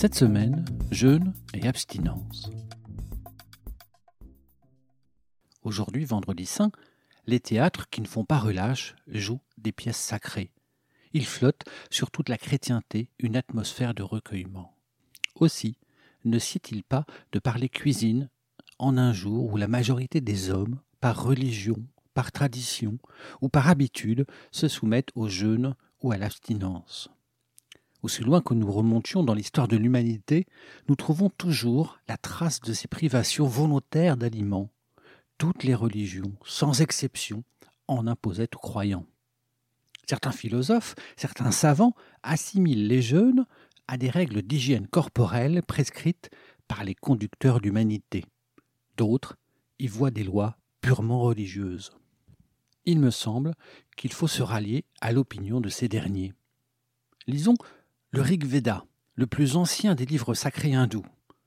Cette semaine, jeûne et abstinence. Aujourd'hui, vendredi saint, les théâtres qui ne font pas relâche jouent des pièces sacrées. Ils flottent sur toute la chrétienté une atmosphère de recueillement. Aussi, ne sied-il pas de parler cuisine en un jour où la majorité des hommes, par religion, par tradition ou par habitude, se soumettent au jeûne ou à l'abstinence? Aussi loin que nous remontions dans l'histoire de l'humanité, nous trouvons toujours la trace de ces privations volontaires d'aliments. Toutes les religions, sans exception, en imposaient aux croyants. Certains philosophes, certains savants assimilent les jeûnes à des règles d'hygiène corporelle prescrites par les conducteurs d'humanité. D'autres y voient des lois purement religieuses. Il me semble qu'il faut se rallier à l'opinion de ces derniers. Lisons le Rig Veda, le plus ancien des livres sacrés hindous.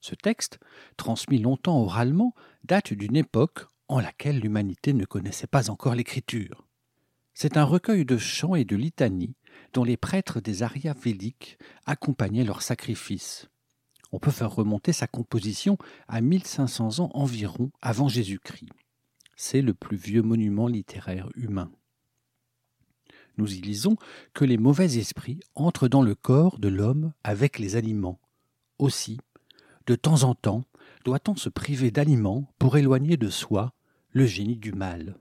Ce texte, transmis longtemps oralement, date d'une époque en laquelle l'humanité ne connaissait pas encore l'écriture. C'est un recueil de chants et de litanies dont les prêtres des Aryas védiques accompagnaient leurs sacrifices. On peut faire remonter sa composition à 1500 ans environ avant Jésus-Christ. C'est le plus vieux monument littéraire humain nous y lisons que les mauvais esprits entrent dans le corps de l'homme avec les aliments. Aussi, de temps en temps, doit-on se priver d'aliments pour éloigner de soi le génie du mal.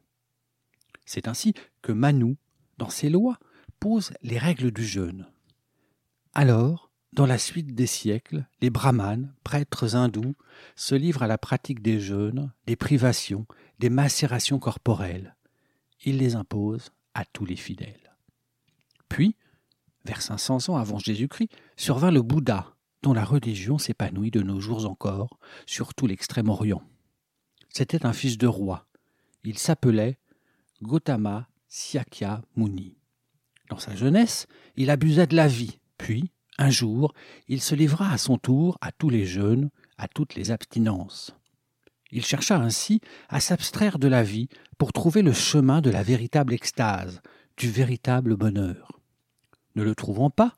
C'est ainsi que Manu, dans ses lois, pose les règles du jeûne. Alors, dans la suite des siècles, les brahmanes, prêtres hindous, se livrent à la pratique des jeûnes, des privations, des macérations corporelles. Ils les imposent à tous les fidèles. Puis, vers 500 ans avant Jésus-Christ, survint le Bouddha, dont la religion s'épanouit de nos jours encore, sur tout l'extrême-orient. C'était un fils de roi. Il s'appelait Gautama Syakya Muni. Dans sa jeunesse, il abusa de la vie, puis, un jour, il se livra à son tour à tous les jeûnes, à toutes les abstinences. Il chercha ainsi à s'abstraire de la vie pour trouver le chemin de la véritable extase, du véritable bonheur. Ne le trouvant pas,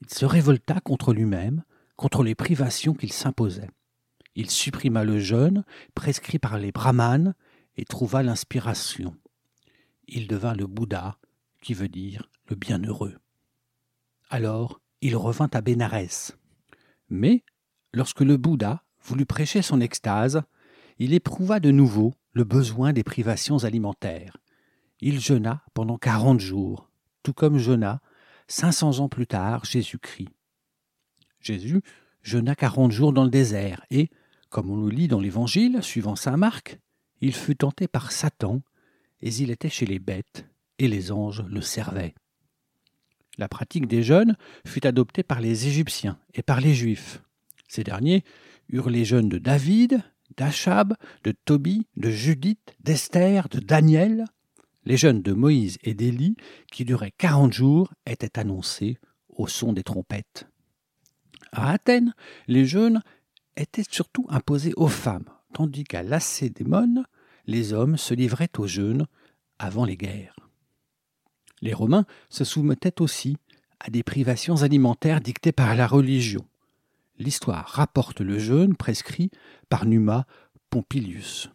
il se révolta contre lui-même, contre les privations qu'il s'imposait. Il supprima le jeûne prescrit par les brahmanes et trouva l'inspiration. Il devint le Bouddha, qui veut dire le bienheureux. Alors il revint à Bénarès. Mais, lorsque le Bouddha voulut prêcher son extase, il éprouva de nouveau le besoin des privations alimentaires. Il jeûna pendant quarante jours, tout comme jeûna, cinq cents ans plus tard, Jésus-Christ. Jésus jeûna quarante jours dans le désert et, comme on le lit dans l'Évangile, suivant saint Marc, il fut tenté par Satan, et il était chez les bêtes, et les anges le servaient. La pratique des jeûnes fut adoptée par les Égyptiens et par les Juifs. Ces derniers eurent les jeûnes de David, d'Achab, de Tobie, de Judith, d'Esther, de Daniel, les jeûnes de Moïse et d'Élie, qui duraient quarante jours, étaient annoncés au son des trompettes. À Athènes, les jeûnes étaient surtout imposés aux femmes, tandis qu'à Lacédémone, les hommes se livraient aux jeûnes avant les guerres. Les Romains se soumettaient aussi à des privations alimentaires dictées par la religion. L'histoire rapporte le jeûne prescrit par Numa Pompilius.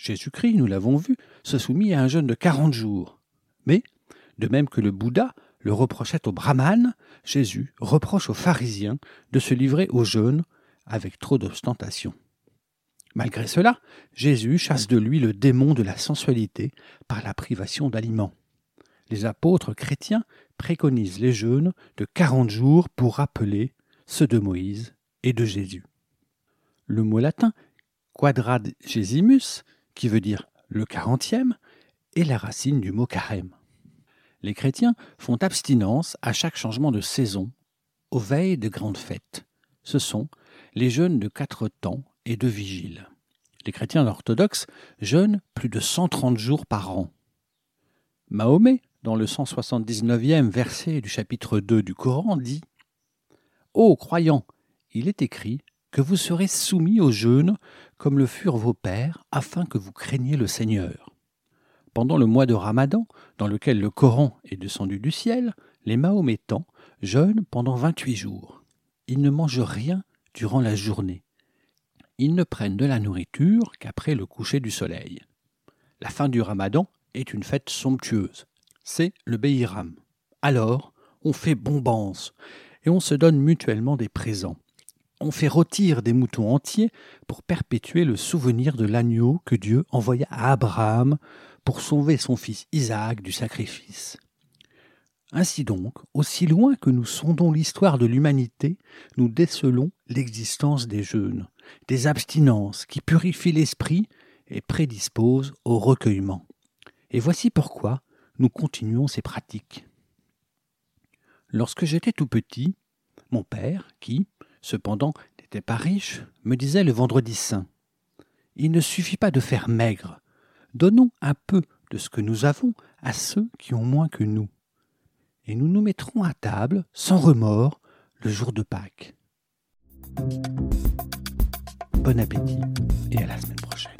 Jésus-Christ, nous l'avons vu, se soumit à un jeûne de quarante jours. Mais, de même que le Bouddha le reprochait aux brahmanes, Jésus reproche aux pharisiens de se livrer au jeûne avec trop d'ostentation. Malgré cela, Jésus chasse de lui le démon de la sensualité par la privation d'aliments. Les apôtres chrétiens préconisent les jeûnes de quarante jours pour rappeler ceux de Moïse et de Jésus. Le mot latin quadragesimus, qui veut dire le quarantième, est la racine du mot carême. Les chrétiens font abstinence à chaque changement de saison, aux veilles de grandes fêtes. Ce sont les jeûnes de quatre temps et de vigile. Les chrétiens orthodoxes jeûnent plus de 130 jours par an. Mahomet, dans le 179e verset du chapitre 2 du Coran, dit Ô croyants, il est écrit que vous serez soumis au jeûne comme le furent vos pères, afin que vous craigniez le Seigneur. Pendant le mois de Ramadan, dans lequel le Coran est descendu du ciel, les Mahométans jeûnent pendant 28 jours. Ils ne mangent rien durant la journée. Ils ne prennent de la nourriture qu'après le coucher du soleil. La fin du Ramadan est une fête somptueuse. C'est le Beiram. Alors, on fait bombance et on se donne mutuellement des présents. On fait rôtir des moutons entiers pour perpétuer le souvenir de l'agneau que Dieu envoya à Abraham pour sauver son fils Isaac du sacrifice. Ainsi donc, aussi loin que nous sondons l'histoire de l'humanité, nous décelons l'existence des jeûnes, des abstinences qui purifient l'esprit et prédisposent au recueillement. Et voici pourquoi nous continuons ces pratiques. Lorsque j'étais tout petit, mon père, qui, cependant, n'était pas riche, me disait le vendredi saint Il ne suffit pas de faire maigre. Donnons un peu de ce que nous avons à ceux qui ont moins que nous. Et nous nous mettrons à table, sans remords, le jour de Pâques. Bon appétit et à la semaine prochaine.